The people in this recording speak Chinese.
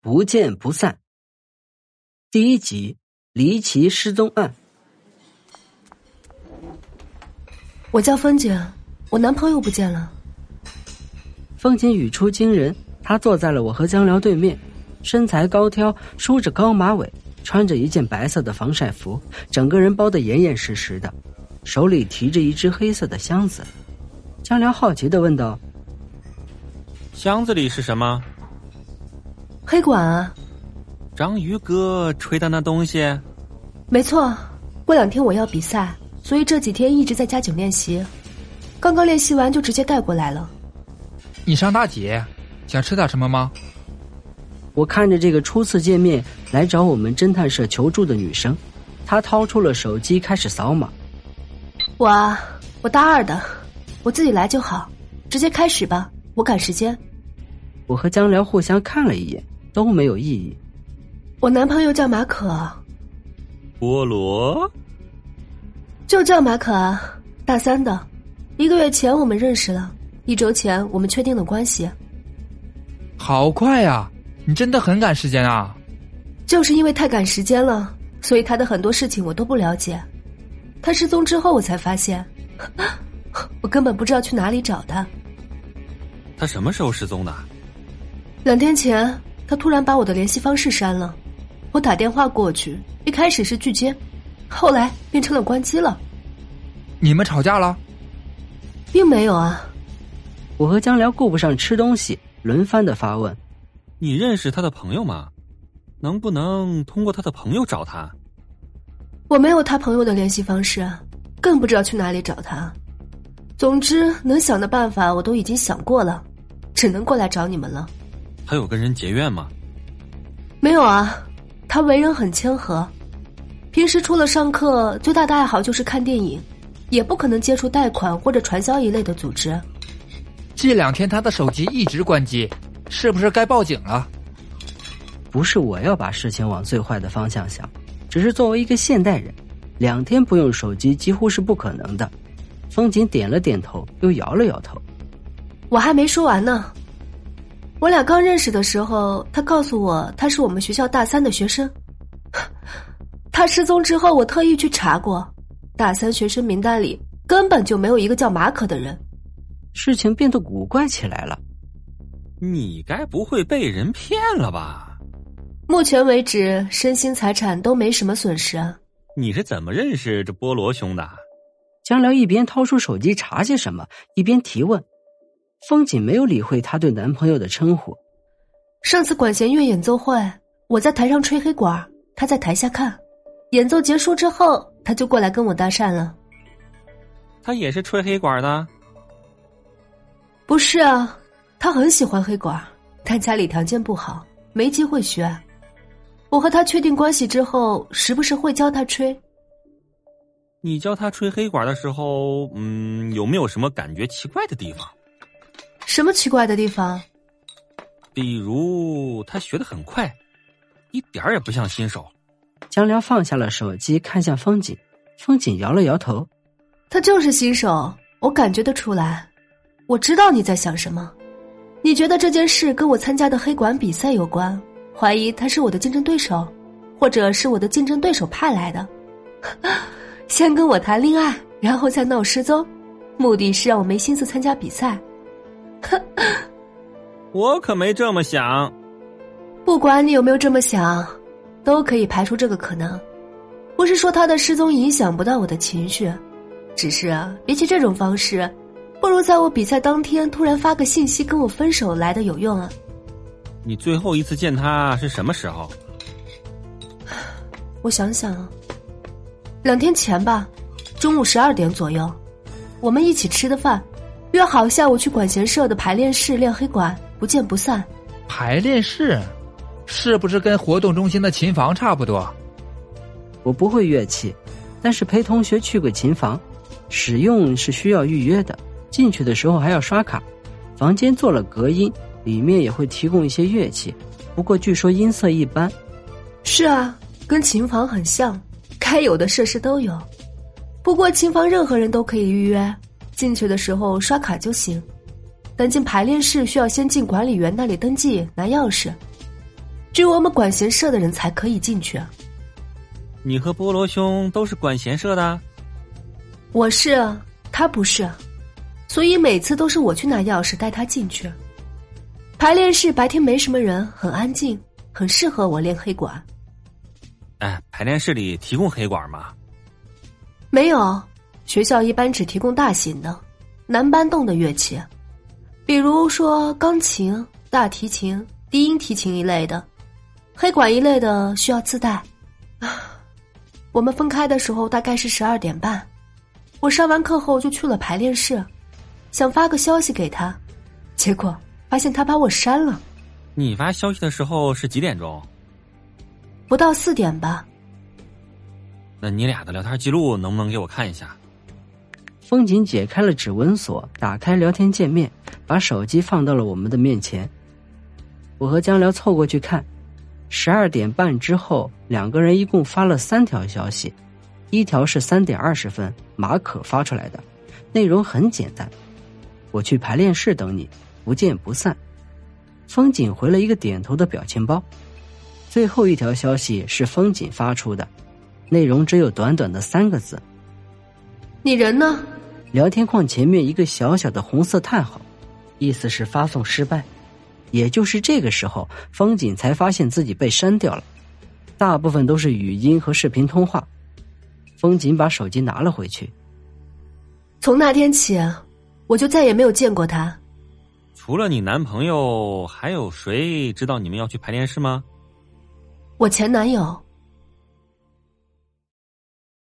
不见不散。第一集：离奇失踪案。我叫风景，我男朋友不见了。风景语出惊人，他坐在了我和江辽对面，身材高挑，梳着高马尾，穿着一件白色的防晒服，整个人包得严严实实的，手里提着一只黑色的箱子。江辽好奇的问道：“箱子里是什么？”黑管啊，章鱼哥吹的那东西，没错。过两天我要比赛，所以这几天一直在加紧练习。刚刚练习完就直接带过来了。你上大几？想吃点什么吗？我看着这个初次见面来找我们侦探社求助的女生，她掏出了手机开始扫码。我啊我大二的，我自己来就好，直接开始吧，我赶时间。我和江辽互相看了一眼。都没有意义。我男朋友叫马可，菠萝，就叫马可，大三的。一个月前我们认识了，一周前我们确定了关系。好快呀！你真的很赶时间啊！就是因为太赶时间了，所以他的很多事情我都不了解。他失踪之后，我才发现，我根本不知道去哪里找他。他什么时候失踪的？两天前。他突然把我的联系方式删了，我打电话过去，一开始是拒接，后来变成了关机了。你们吵架了？并没有啊。我和江辽顾不上吃东西，轮番的发问：“你认识他的朋友吗？能不能通过他的朋友找他？”我没有他朋友的联系方式，更不知道去哪里找他。总之，能想的办法我都已经想过了，只能过来找你们了。他有跟人结怨吗？没有啊，他为人很谦和，平时除了上课，最大的爱好就是看电影，也不可能接触贷款或者传销一类的组织。这两天他的手机一直关机，是不是该报警了？不是我要把事情往最坏的方向想，只是作为一个现代人，两天不用手机几乎是不可能的。风景点了点头，又摇了摇头。我还没说完呢。我俩刚认识的时候，他告诉我他是我们学校大三的学生。他失踪之后，我特意去查过，大三学生名单里根本就没有一个叫马可的人。事情变得古怪起来了。你该不会被人骗了吧？目前为止，身心财产都没什么损失啊。你是怎么认识这菠萝兄的？江辽一边掏出手机查些什么，一边提问。风景没有理会她对男朋友的称呼。上次管弦乐演奏会，我在台上吹黑管，她在台下看。演奏结束之后，她就过来跟我搭讪了。他也是吹黑管的？不是啊，他很喜欢黑管，但家里条件不好，没机会学。我和他确定关系之后，时不时会教他吹。你教他吹黑管的时候，嗯，有没有什么感觉奇怪的地方？什么奇怪的地方？比如他学的很快，一点儿也不像新手。江辽放下了手机，看向风景，风景摇了摇头。他就是新手，我感觉得出来。我知道你在想什么，你觉得这件事跟我参加的黑管比赛有关，怀疑他是我的竞争对手，或者是我的竞争对手派来的，先跟我谈恋爱，然后再闹失踪，目的是让我没心思参加比赛。哼，我可没这么想。不管你有没有这么想，都可以排除这个可能。不是说他的失踪影响不到我的情绪，只是比起这种方式，不如在我比赛当天突然发个信息跟我分手来的有用啊。你最后一次见他是什么时候？我想想，两天前吧，中午十二点左右，我们一起吃的饭。约好下午去管弦社的排练室练黑管，不见不散。排练室，是不是跟活动中心的琴房差不多？我不会乐器，但是陪同学去过琴房，使用是需要预约的，进去的时候还要刷卡。房间做了隔音，里面也会提供一些乐器，不过据说音色一般。是啊，跟琴房很像，该有的设施都有。不过琴房任何人都可以预约。进去的时候刷卡就行，但进排练室需要先进管理员那里登记拿钥匙。只有我们管弦社的人才可以进去。你和菠萝兄都是管弦社的？我是，他不是，所以每次都是我去拿钥匙带他进去。排练室白天没什么人，很安静，很适合我练黑管。哎，排练室里提供黑管吗？没有，学校一般只提供大型的、难搬动的乐器，比如说钢琴、大提琴、低音提琴一类的，黑管一类的需要自带。啊，我们分开的时候大概是十二点半。我上完课后就去了排练室，想发个消息给他，结果发现他把我删了。你发消息的时候是几点钟？不到四点吧。那你俩的聊天记录能不能给我看一下？风景解开了指纹锁，打开聊天界面，把手机放到了我们的面前。我和江辽凑过去看，十二点半之后，两个人一共发了三条消息。一条是三点二十分马可发出来的，内容很简单：“我去排练室等你，不见不散。”风景回了一个点头的表情包。最后一条消息是风景发出的，内容只有短短的三个字：“你人呢？”聊天框前面一个小小的红色叹号，意思是发送失败。也就是这个时候，风景才发现自己被删掉了，大部分都是语音和视频通话。风景把手机拿了回去。从那天起，我就再也没有见过他。除了你男朋友，还有谁知道你们要去排练室吗？我前男友。